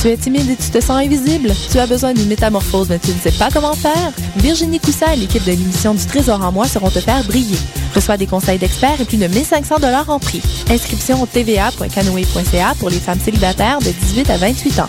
Tu es timide et tu te sens invisible? Tu as besoin d'une métamorphose mais tu ne sais pas comment faire? Virginie Coussa et l'équipe de l'émission du Trésor en moi seront te faire briller. Reçois des conseils d'experts et plus de 1500 dollars en prix. Inscription au tva.canoe.ca pour les femmes célibataires de 18 à 28 ans.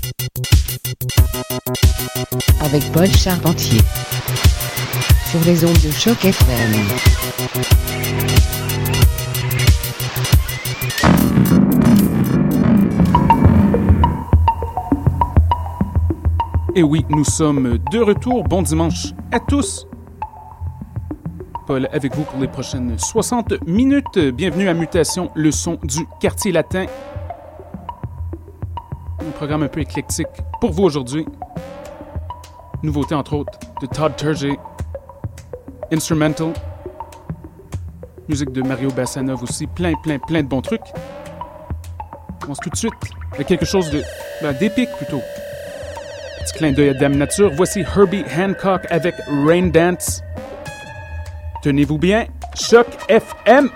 avec Paul Charpentier sur les ondes de choc FM. Et oui, nous sommes de retour. Bon dimanche à tous. Paul avec vous pour les prochaines 60 minutes. Bienvenue à Mutation, le son du quartier latin. Un programme un peu éclectique pour vous aujourd'hui. Nouveauté entre autres de Todd Terje, Instrumental, musique de Mario Bassanov aussi, plein, plein, plein de bons trucs. On commence tout de suite avec quelque chose de ben, d'épique plutôt. Petit clin d'œil à Dame Nature. Voici Herbie Hancock avec Rain Dance. Tenez-vous bien, Choc FM.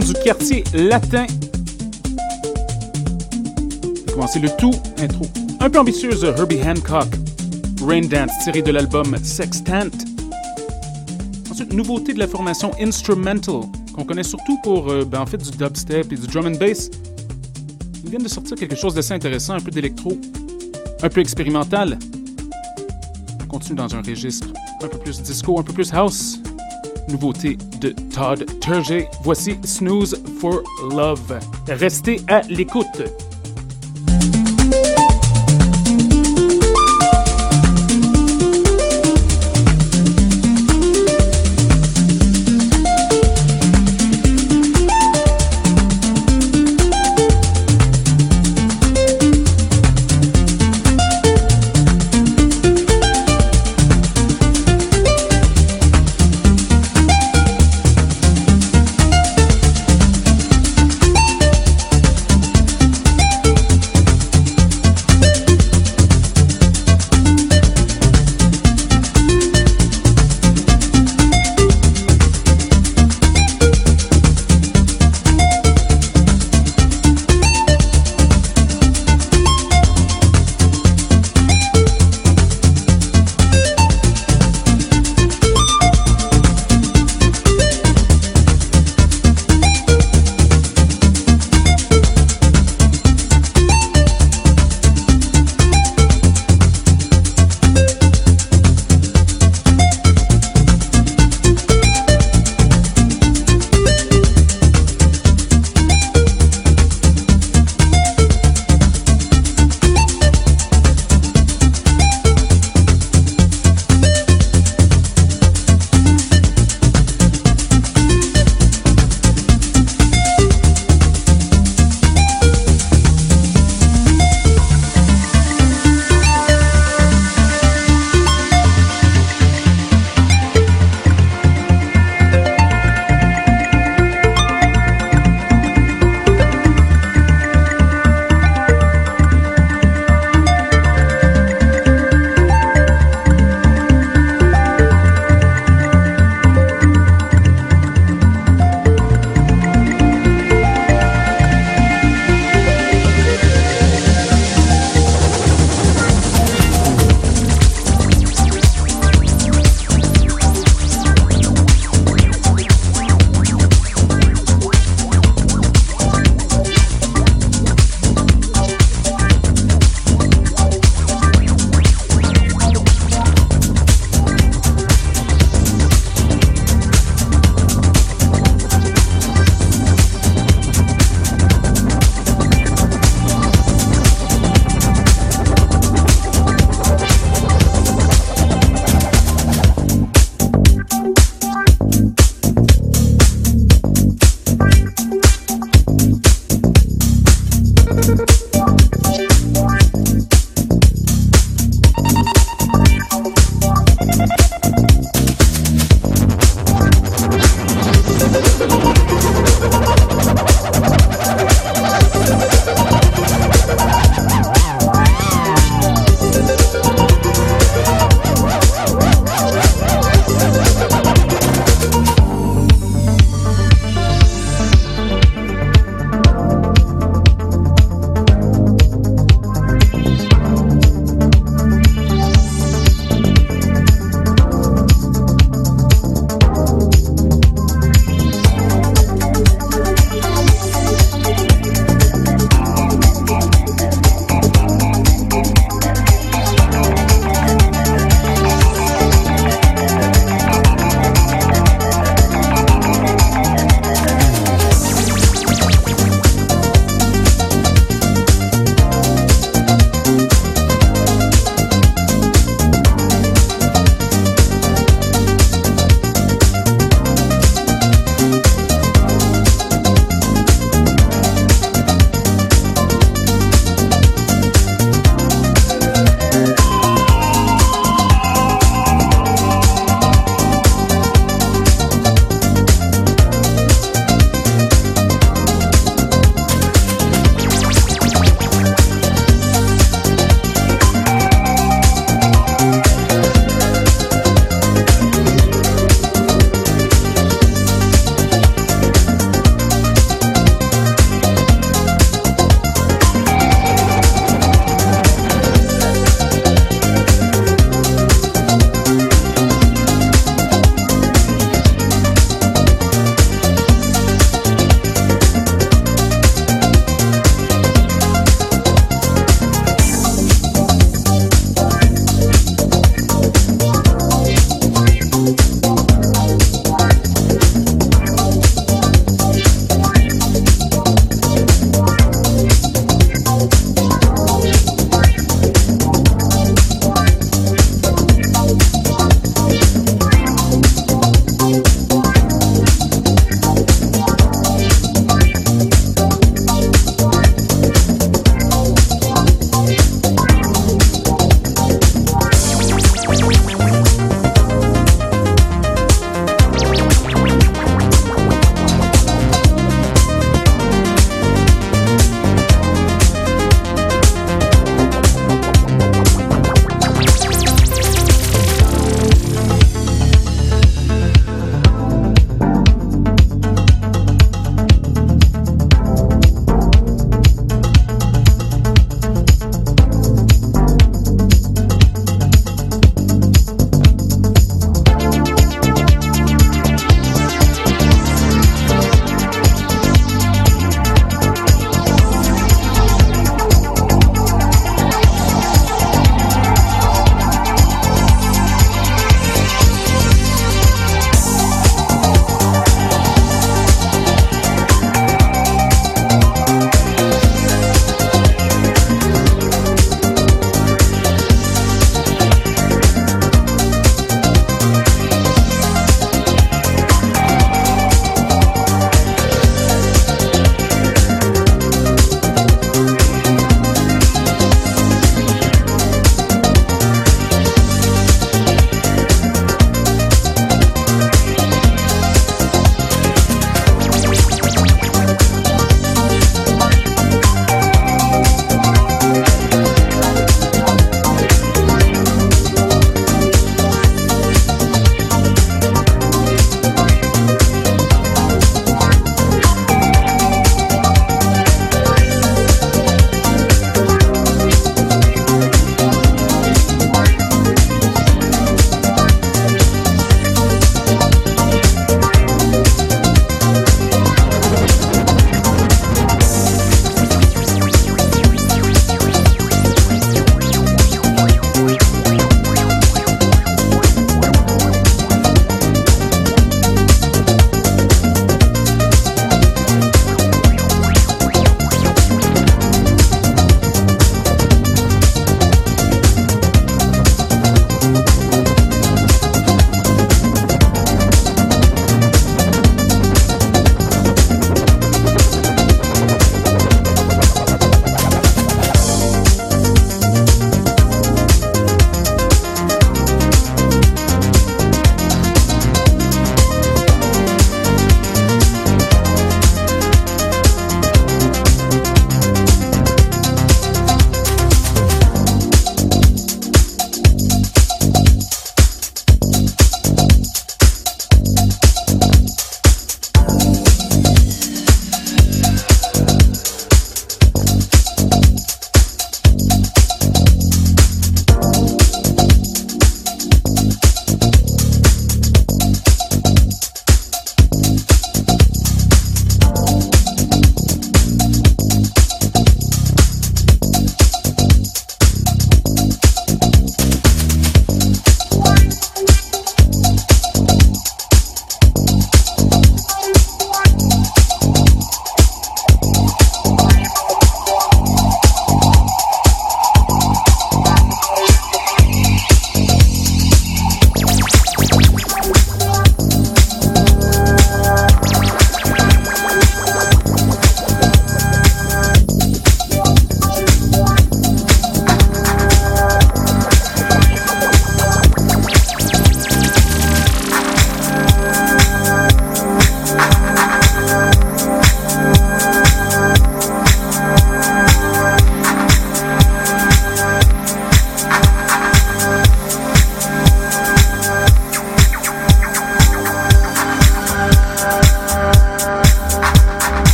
Du quartier latin. Commencer le tout, intro. Un peu ambitieuse, Herbie Hancock. Rain Dance, tiré de l'album Sextant. Ensuite, nouveauté de la formation Instrumental, qu'on connaît surtout pour euh, ben, en fait du dubstep et du drum and bass. Ils viennent de sortir quelque chose d'assez intéressant, un peu d'électro, un peu expérimental. On continue dans un registre un peu plus disco, un peu plus house. Nouveauté de Todd Turgey. Voici Snooze for Love. Restez à l'écoute.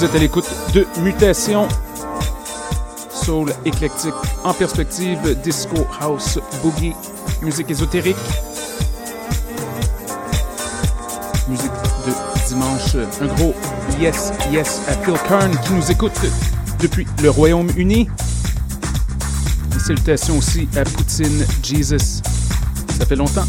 Vous êtes à l'écoute de Mutation. Soul éclectique en perspective, disco, house, boogie, musique ésotérique. Musique de dimanche. Un gros yes, yes à Phil Kern qui nous écoute depuis le Royaume-Uni. Salutations aussi à Poutine Jesus. Ça fait longtemps.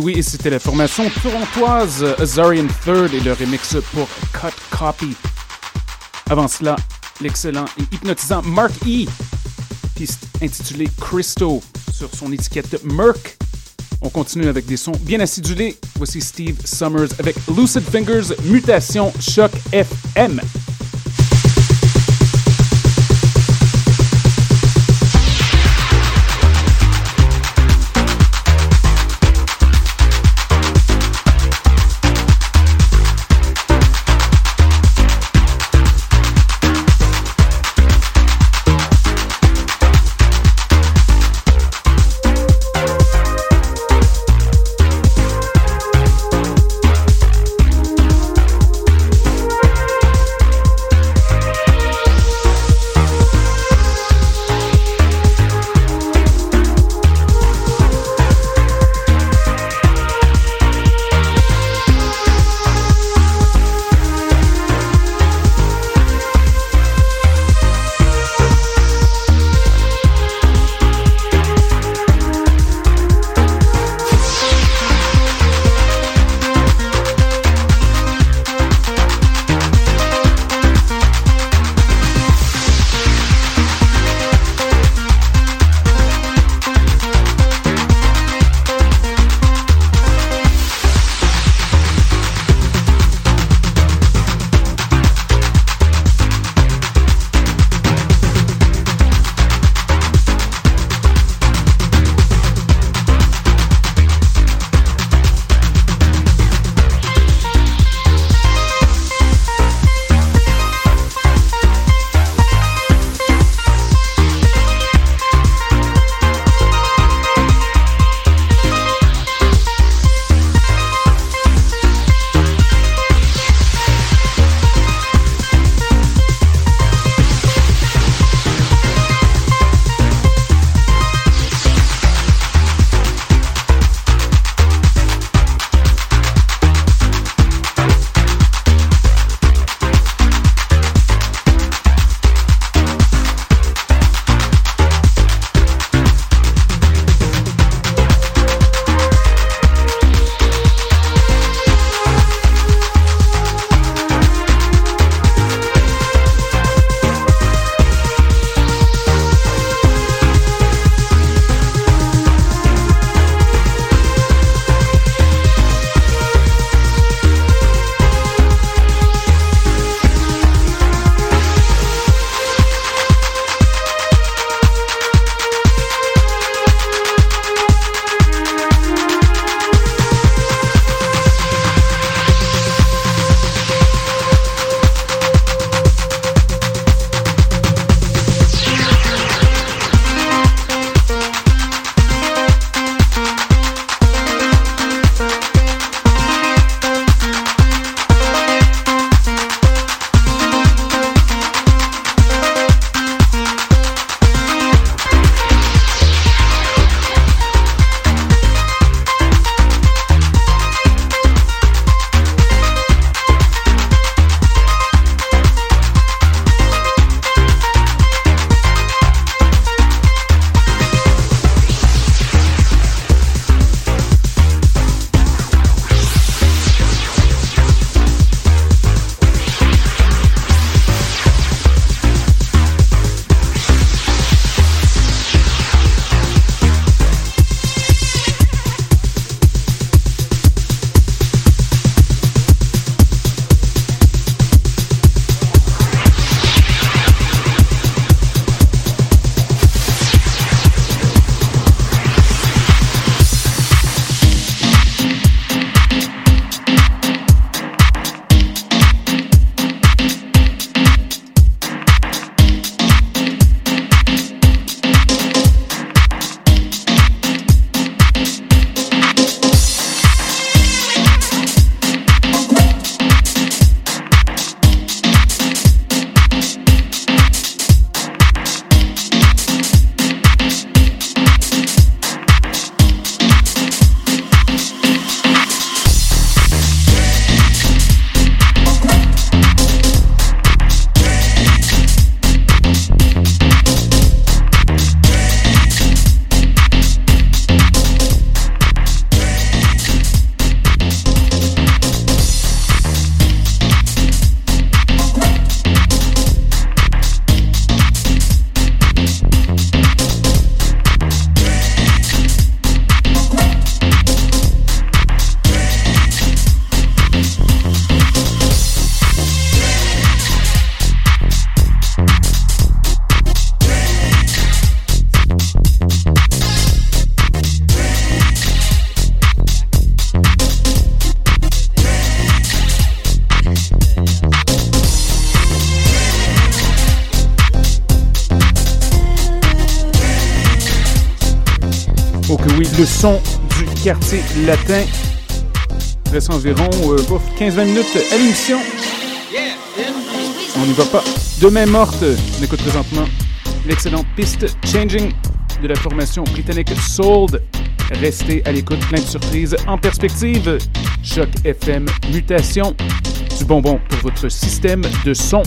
Oui, et c'était la formation torontoise Azarian Third et le remix pour Cut Copy. Avant cela, l'excellent et hypnotisant Mark E. Piste intitulée Christo sur son étiquette Merc. On continue avec des sons bien acidulés. Voici Steve Summers avec Lucid Fingers Mutation Choc FM. Quartier latin. Il reste environ 15-20 minutes à l'émission. On n'y va pas. Demain morte, on écoute présentement l'excellente piste Changing de la formation britannique Sold. Restez à l'écoute, plein de surprises en perspective. Choc FM Mutation, du bonbon pour votre système de son.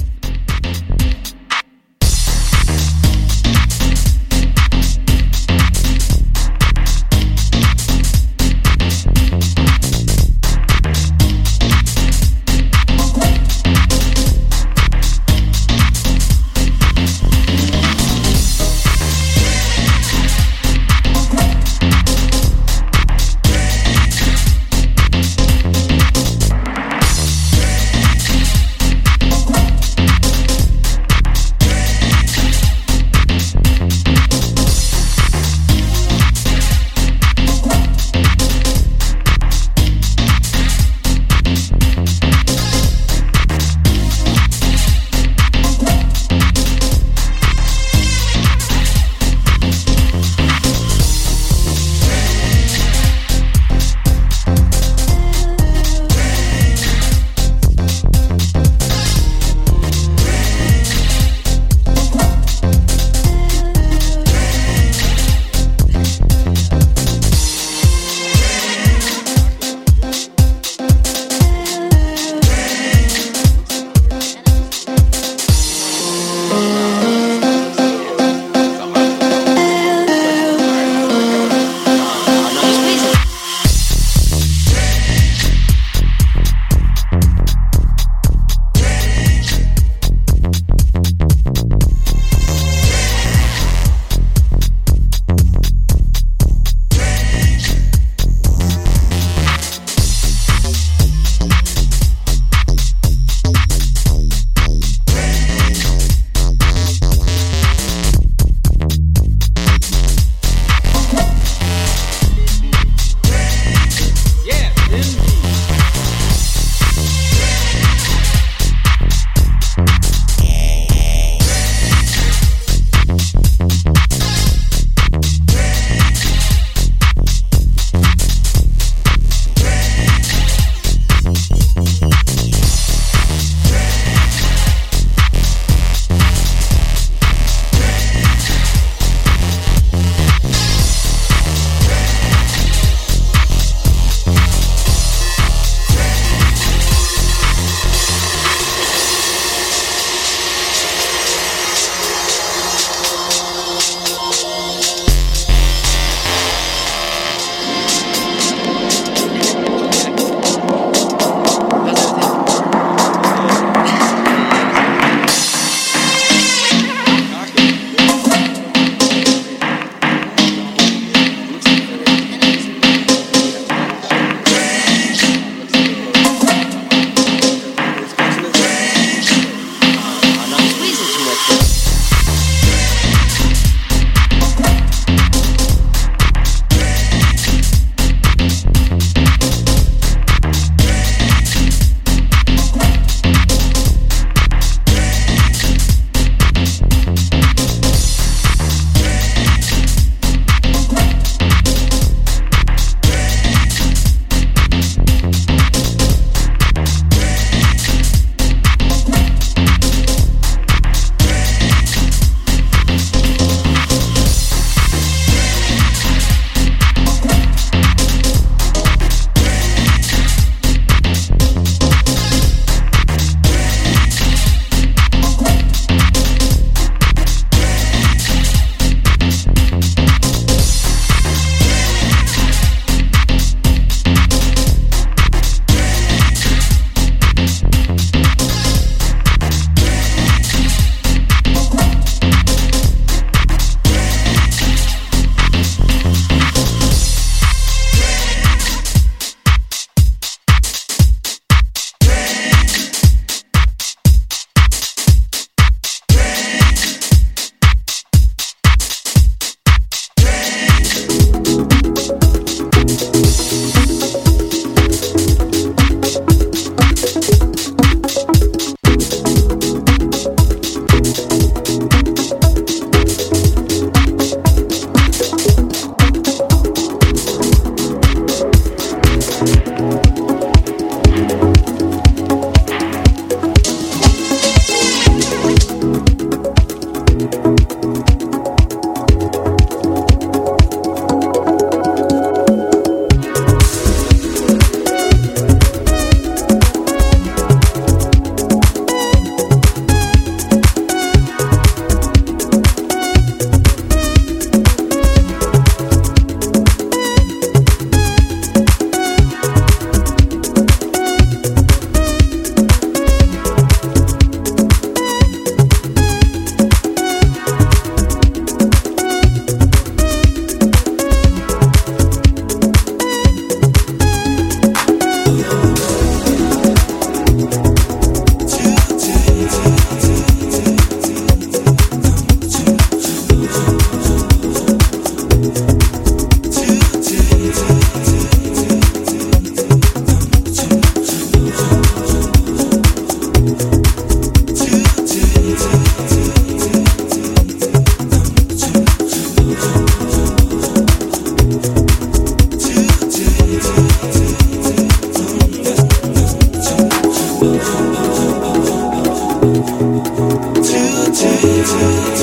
自己。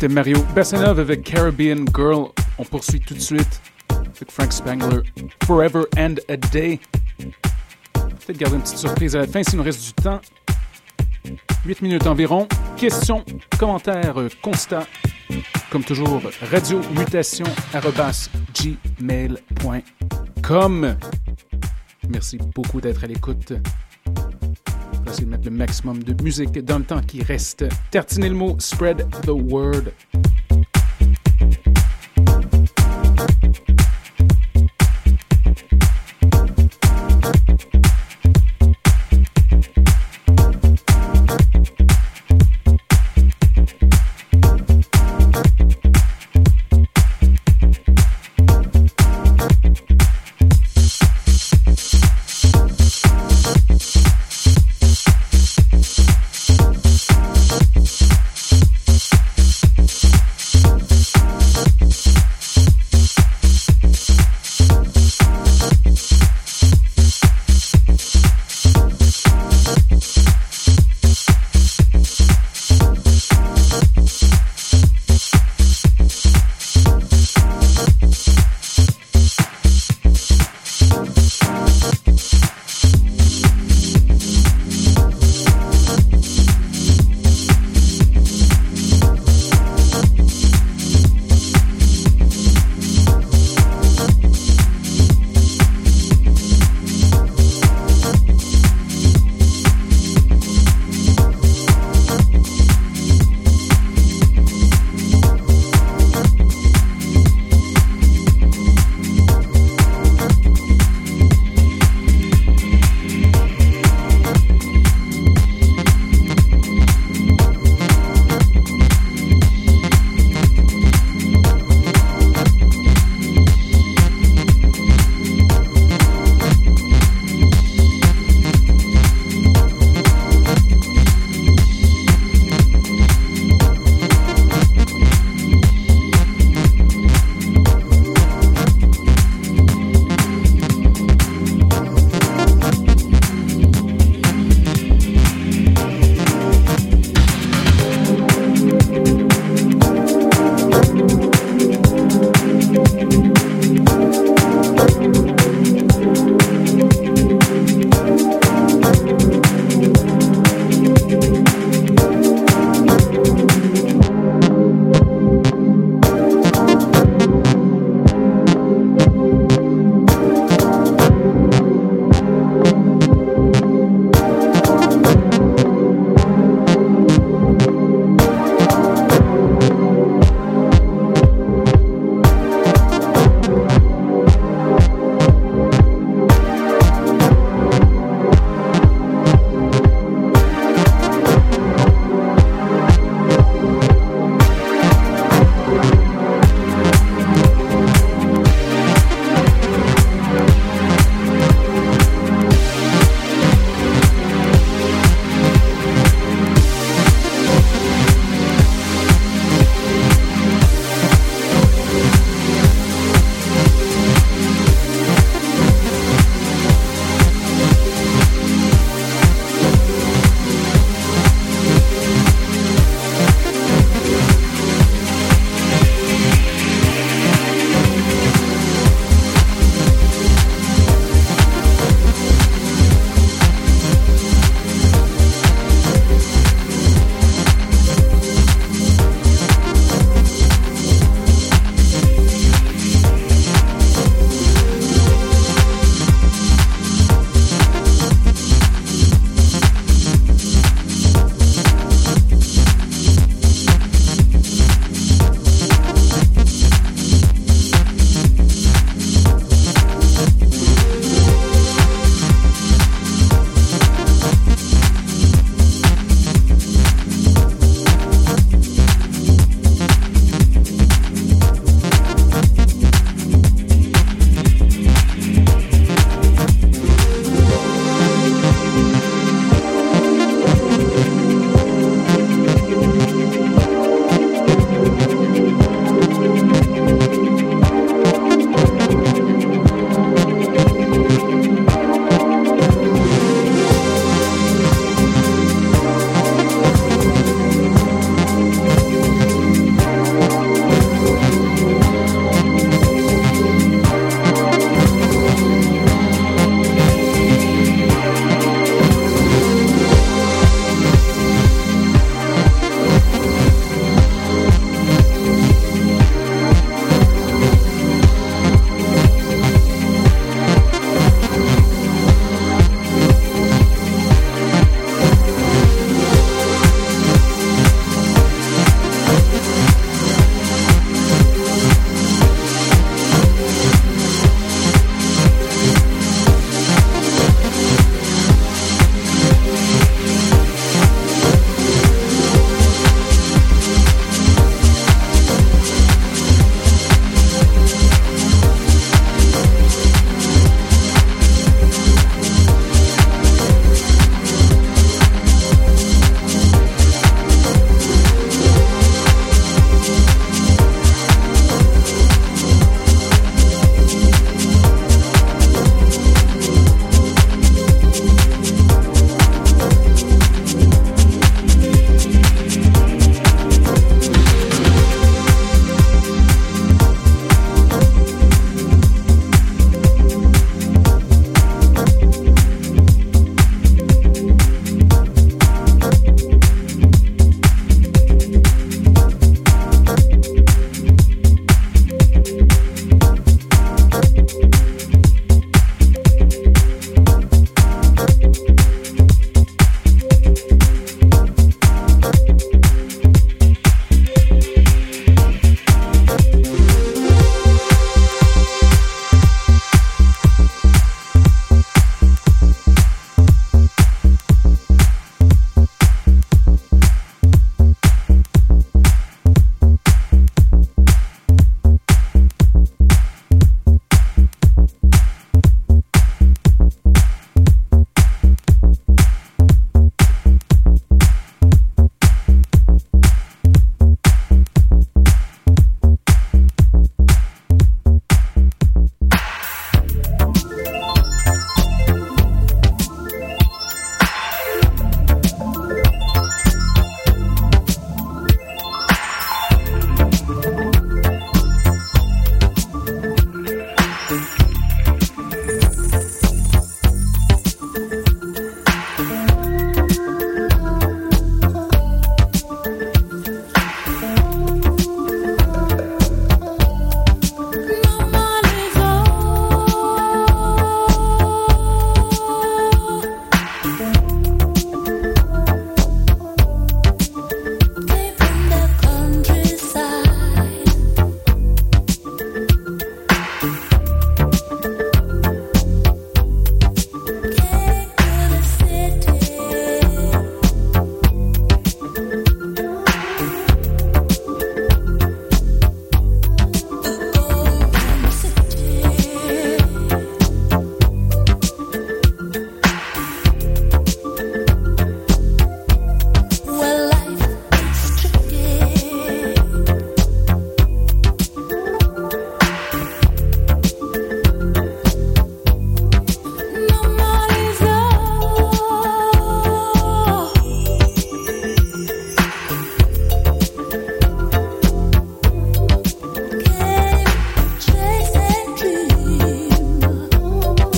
C'était Mario Bassanov avec Caribbean Girl. On poursuit tout de suite avec Frank Spangler, Forever and a Day. Peut-être garder une petite surprise à la fin s'il nous reste du temps. 8 minutes environ. Questions, commentaires, constats. Comme toujours, radiomutation.gmail.com. Merci beaucoup d'être à l'écoute. Essayer de mettre le maximum de musique dans le temps qui reste. Tertinez le mot, spread the word.